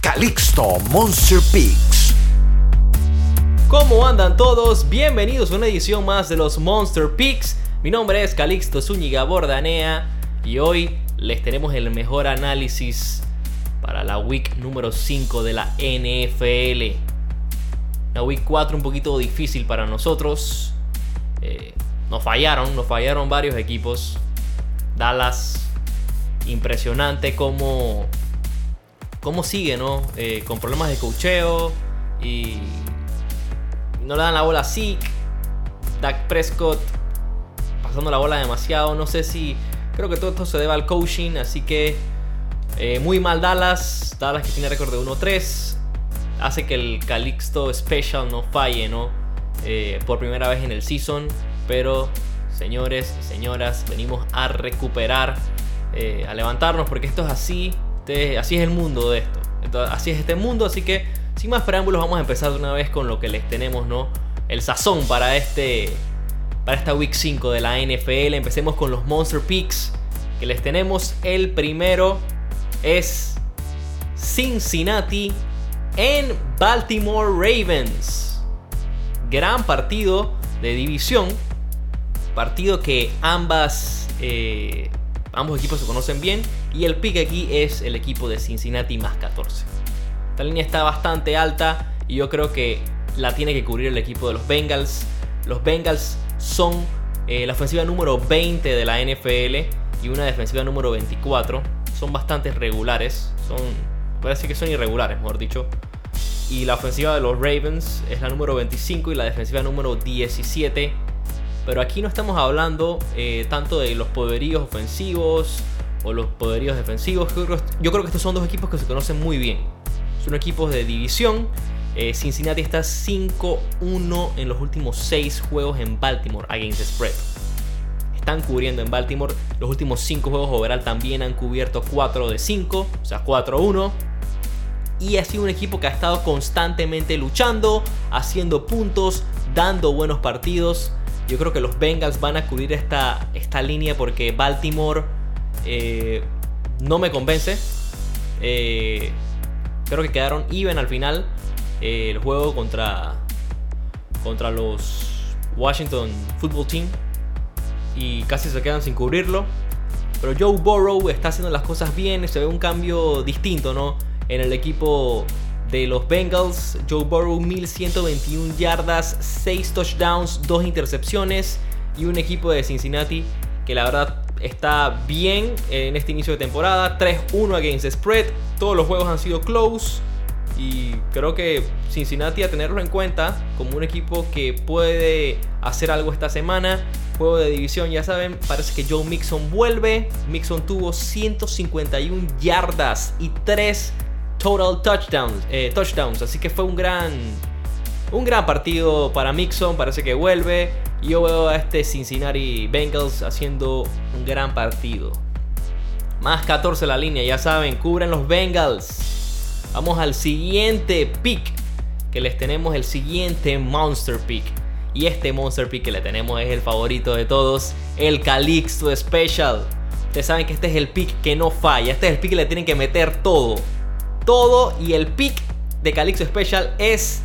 Calixto Monster Peaks. ¿Cómo andan todos? Bienvenidos a una edición más de los Monster Peaks. Mi nombre es Calixto Zúñiga Bordanea y hoy les tenemos el mejor análisis para la week número 5 de la NFL. La week 4 un poquito difícil para nosotros. Eh, nos fallaron, nos fallaron varios equipos. Dallas, impresionante como cómo sigue, ¿no? Eh, con problemas de cocheo y no le dan la bola a Zeke. Dak Prescott pasando la bola demasiado. No sé si. Creo que todo esto se debe al coaching. Así que. Eh, muy mal Dallas. Dallas que tiene récord de 1-3. Hace que el Calixto Special no falle, ¿no? Eh, por primera vez en el season. Pero, señores señoras, venimos a recuperar. a levantarnos porque esto es así. Este, así es el mundo de esto. así es este mundo, así que sin más preámbulos vamos a empezar de una vez con lo que les tenemos, ¿no? El sazón para este para esta week 5 de la NFL. Empecemos con los Monster Picks que les tenemos. El primero es Cincinnati en Baltimore Ravens. Gran partido de división. Partido que ambas eh, Ambos equipos se conocen bien y el pick aquí es el equipo de Cincinnati más 14. Esta línea está bastante alta y yo creo que la tiene que cubrir el equipo de los Bengals. Los Bengals son eh, la ofensiva número 20 de la NFL y una defensiva número 24. Son bastante regulares, son, decir que son irregulares, mejor dicho. Y la ofensiva de los Ravens es la número 25 y la defensiva número 17 pero aquí no estamos hablando eh, tanto de los poderíos ofensivos o los poderíos defensivos. Yo creo, que estos son dos equipos que se conocen muy bien. Son equipos de división. Eh, Cincinnati está 5-1 en los últimos 6 juegos en Baltimore against spread. Están cubriendo en Baltimore. Los últimos 5 juegos overall también han cubierto 4 de 5, o sea 4-1 y ha sido un equipo que ha estado constantemente luchando, haciendo puntos, dando buenos partidos. Yo creo que los Bengals van a cubrir esta, esta línea porque Baltimore eh, no me convence. Eh, creo que quedaron even al final eh, el juego contra, contra los Washington Football Team. Y casi se quedan sin cubrirlo. Pero Joe Burrow está haciendo las cosas bien. Se ve un cambio distinto ¿no? en el equipo de los Bengals, Joe Burrow 1121 yardas, 6 touchdowns, 2 intercepciones y un equipo de Cincinnati que la verdad está bien en este inicio de temporada, 3-1 against spread, todos los juegos han sido close y creo que Cincinnati a tenerlo en cuenta como un equipo que puede hacer algo esta semana. Juego de división, ya saben, parece que Joe Mixon vuelve. Mixon tuvo 151 yardas y 3 total touchdowns, eh, touchdowns. Así que fue un gran, un gran partido para Mixon. Parece que vuelve. Y yo veo a este Cincinnati Bengals haciendo un gran partido. Más 14 la línea, ya saben, cubren los Bengals. Vamos al siguiente pick. Que les tenemos el siguiente Monster Pick. Y este Monster Pick que le tenemos es el favorito de todos. El Calixto Special. Ustedes saben que este es el pick que no falla. Este es el pick que le tienen que meter todo todo y el pick de Calixto Special es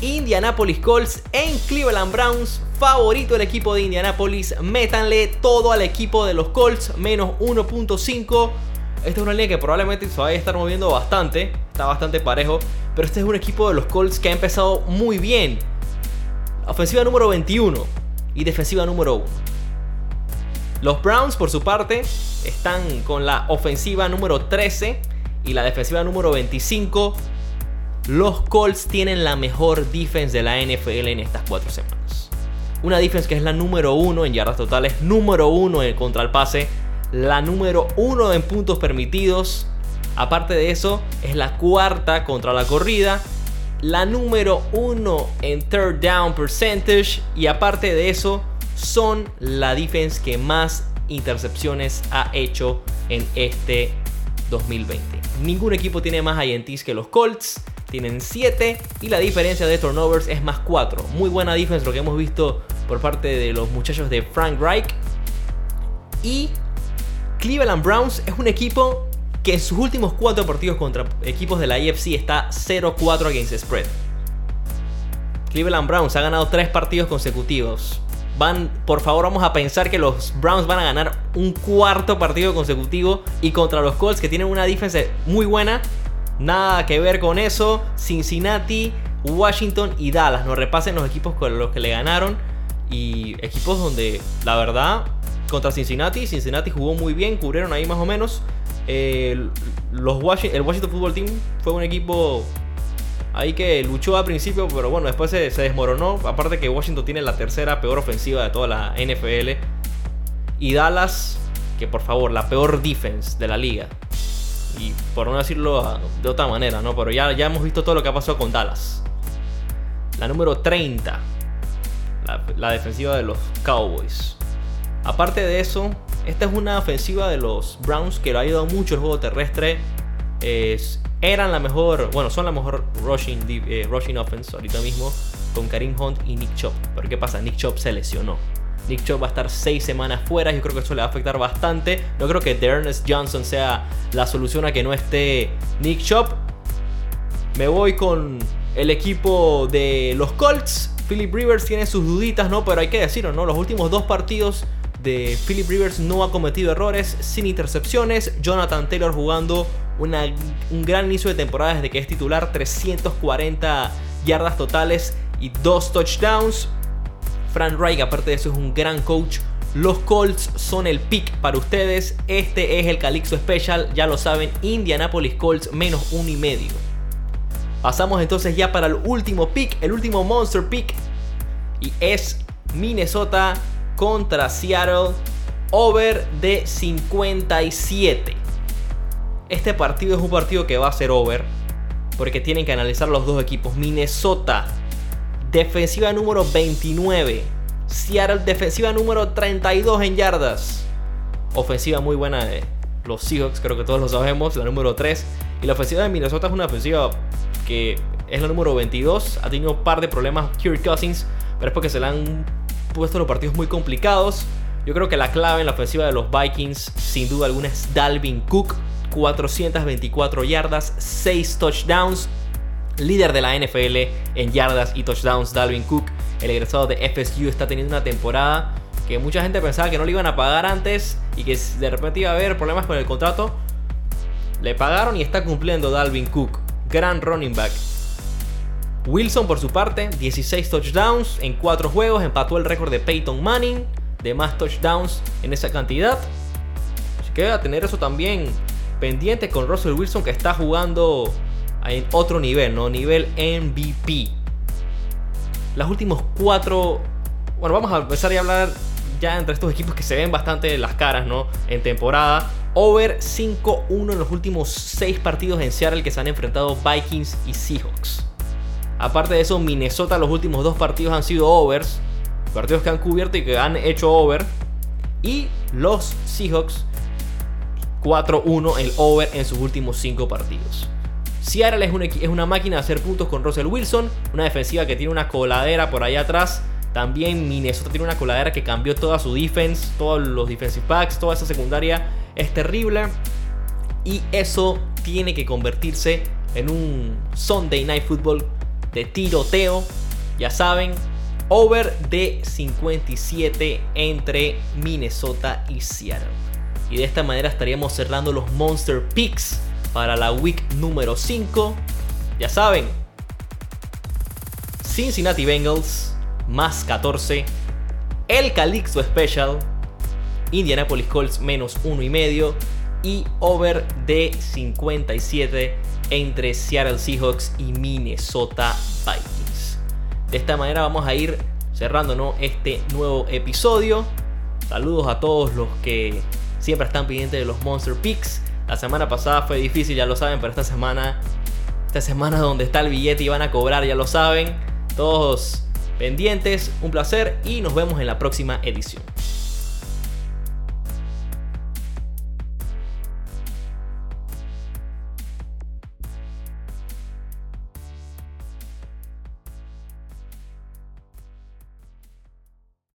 Indianapolis Colts en Cleveland Browns. Favorito del equipo de Indianapolis. Métanle todo al equipo de los Colts. Menos 1.5. Esta es una línea que probablemente se vaya a estar moviendo bastante. Está bastante parejo. Pero este es un equipo de los Colts que ha empezado muy bien. Ofensiva número 21 y defensiva número 1. Los Browns, por su parte, están con la ofensiva número 13 y la defensiva número 25. Los Colts tienen la mejor defense de la NFL en estas cuatro semanas. Una defense que es la número uno en yardas totales, número uno en contra el pase, la número uno en puntos permitidos. Aparte de eso, es la cuarta contra la corrida, la número uno en third down percentage y aparte de eso, son la defense que más intercepciones ha hecho en este 2020. Ningún equipo tiene más INTs que los Colts. Tienen 7 y la diferencia de turnovers es más 4. Muy buena defense lo que hemos visto por parte de los muchachos de Frank Reich. Y Cleveland Browns es un equipo que en sus últimos cuatro partidos contra equipos de la AFC está 0-4 against spread. Cleveland Browns ha ganado tres partidos consecutivos. Van, por favor, vamos a pensar que los Browns van a ganar un cuarto partido consecutivo y contra los Colts que tienen una defensa muy buena. Nada que ver con eso. Cincinnati, Washington y Dallas. Nos repasen los equipos con los que le ganaron. Y equipos donde, la verdad, contra Cincinnati, Cincinnati jugó muy bien, cubrieron ahí más o menos. los el Washington Football Team fue un equipo ahí que luchó al principio, pero bueno, después se, desmoronó. Aparte que Washington tiene la tercera peor ofensiva de toda la NFL. Y Dallas, que por favor, la peor defense de la liga. Y por no decirlo de otra manera, ¿no? Pero ya, ya hemos visto todo lo que ha pasado con Dallas. La número 30. La, defensiva de los Cowboys. Aparte de eso, esta es una ofensiva de los Browns que lo ha ayudado mucho el juego terrestre. Es, eran la mejor, bueno, son la mejor rushing, eh, rushing offense ahorita mismo con Karim Hunt y Nick Chop. Pero ¿qué pasa? Nick Chop se lesionó. Nick Chop va a estar 6 semanas fuera. Yo creo que eso le va a afectar bastante. No creo que Ernest Johnson sea la solución a que no esté Nick Chop. Me voy con el equipo de los Colts. Philip Rivers tiene sus duditas, ¿no? Pero hay que decirlo, ¿no? Los últimos dos partidos de Philip Rivers no ha cometido errores, sin intercepciones. Jonathan Taylor jugando un gran inicio de temporada desde que es titular, 340 yardas totales y dos touchdowns. Frank Reich, aparte de eso, es un gran coach. Los Colts son el pick para ustedes. Este es el Calixto Special, ya lo saben, Indianapolis Colts menos uno y medio. Pasamos entonces ya para el último pick, el último monster pick. Y es Minnesota contra Seattle. Over de 57. Este partido es un partido que va a ser over. Porque tienen que analizar los dos equipos. Minnesota, defensiva número 29. Seattle, defensiva número 32 en yardas. Ofensiva muy buena de los Seahawks, creo que todos lo sabemos, la número 3. Y la ofensiva de Minnesota es una ofensiva que es la número 22. Ha tenido un par de problemas Kirk Cousins, pero es porque se le han puesto los partidos muy complicados. Yo creo que la clave en la ofensiva de los Vikings, sin duda alguna, es Dalvin Cook. 424 yardas, 6 touchdowns. Líder de la NFL en yardas y touchdowns, Dalvin Cook. El egresado de FSU está teniendo una temporada que mucha gente pensaba que no le iban a pagar antes y que de repente iba a haber problemas con el contrato. Le pagaron y está cumpliendo Dalvin Cook. Gran running back. Wilson por su parte, 16 touchdowns en 4 juegos, empató el récord de Peyton Manning de más touchdowns en esa cantidad. Así que a tener eso también pendiente con Russell Wilson que está jugando en otro nivel, ¿no? Nivel MVP. Los últimos cuatro. Bueno, vamos a empezar a hablar ya entre estos equipos que se ven bastante las caras, ¿no? En temporada. Over 5-1 en los últimos 6 partidos en Seattle que se han enfrentado Vikings y Seahawks. Aparte de eso, Minnesota los últimos dos partidos han sido overs. Partidos que han cubierto y que han hecho over. Y los Seahawks 4-1 el over en sus últimos 5 partidos. Seattle es una, es una máquina de hacer puntos con Russell Wilson, una defensiva que tiene una coladera por allá atrás. También Minnesota tiene una coladera que cambió toda su defense, todos los defensive backs, toda esa secundaria es terrible. Y eso tiene que convertirse en un Sunday Night Football de tiroteo. Ya saben, over de 57 entre Minnesota y Seattle. Y de esta manera estaríamos cerrando los Monster Picks para la week número 5. Ya saben, Cincinnati Bengals más 14, el Calixto Special, Indianapolis Colts menos 1 y medio y over de 57 entre Seattle Seahawks y Minnesota Vikings. De esta manera vamos a ir cerrando este nuevo episodio. Saludos a todos los que siempre están pendientes de los Monster Picks. La semana pasada fue difícil, ya lo saben, pero esta semana, esta semana donde está el billete y van a cobrar, ya lo saben. Todos pendientes, un placer y nos vemos en la próxima edición.